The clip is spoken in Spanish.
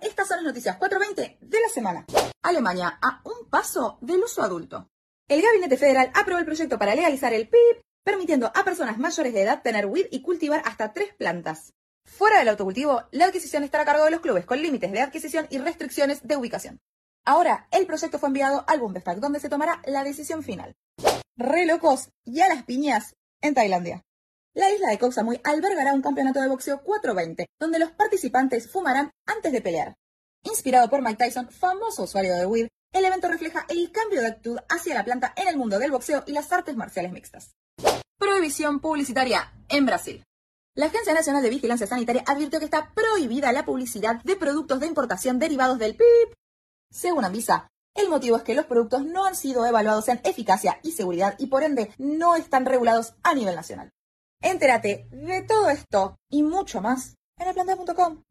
estas son las noticias 420 de la semana. Alemania a un paso del uso adulto. El Gabinete Federal aprobó el proyecto para legalizar el PIB, permitiendo a personas mayores de edad tener WID y cultivar hasta tres plantas. Fuera del autocultivo, la adquisición estará a cargo de los clubes con límites de adquisición y restricciones de ubicación. Ahora, el proyecto fue enviado al Bundestag, donde se tomará la decisión final. Re locos y a las piñas en Tailandia. La isla de Koh Samui albergará un campeonato de boxeo 420, donde los participantes fumarán antes de pelear. Inspirado por Mike Tyson, famoso usuario de weed, el evento refleja el cambio de actitud hacia la planta en el mundo del boxeo y las artes marciales mixtas. Prohibición publicitaria en Brasil. La Agencia Nacional de Vigilancia Sanitaria advirtió que está prohibida la publicidad de productos de importación derivados del PIB. Según Anvisa, el motivo es que los productos no han sido evaluados en eficacia y seguridad y por ende no están regulados a nivel nacional. Entérate de todo esto y mucho más en elplanta.com.